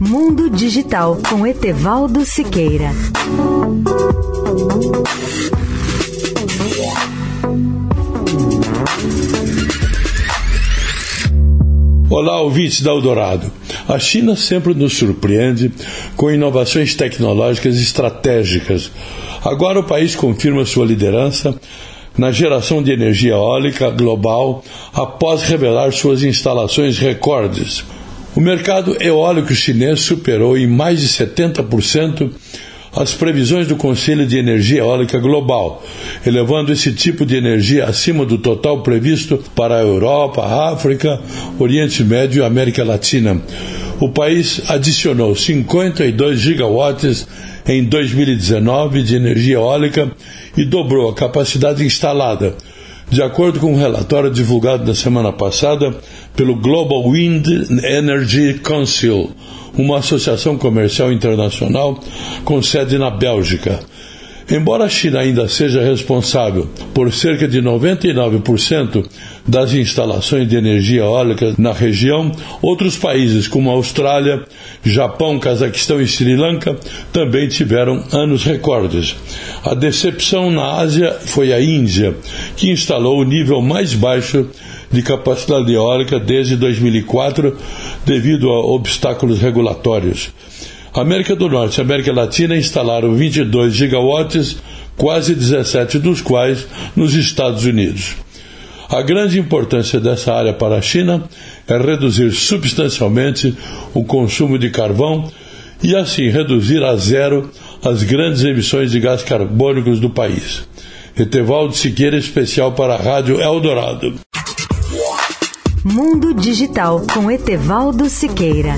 Mundo Digital com Etevaldo Siqueira. Olá, ouvintes da Eldorado. A China sempre nos surpreende com inovações tecnológicas estratégicas. Agora o país confirma sua liderança na geração de energia eólica global após revelar suas instalações recordes. O mercado eólico chinês superou em mais de 70% as previsões do Conselho de Energia Eólica Global, elevando esse tipo de energia acima do total previsto para a Europa, a África, Oriente Médio e América Latina. O país adicionou 52 gigawatts em 2019 de energia eólica e dobrou a capacidade instalada, de acordo com um relatório divulgado na semana passada pelo Global Wind Energy Council, uma associação comercial internacional com sede na Bélgica. Embora a China ainda seja responsável por cerca de 99% das instalações de energia eólica na região, outros países como Austrália, Japão, Cazaquistão e Sri Lanka também tiveram anos recordes. A decepção na Ásia foi a Índia, que instalou o nível mais baixo de capacidade eólica desde 2004 devido a obstáculos regulatórios. América do Norte e América Latina instalaram 22 gigawatts, quase 17 dos quais nos Estados Unidos. A grande importância dessa área para a China é reduzir substancialmente o consumo de carvão e, assim, reduzir a zero as grandes emissões de gás carbônicos do país. Etevaldo Siqueira, especial para a Rádio Eldorado. Mundo Digital com Etevaldo Siqueira.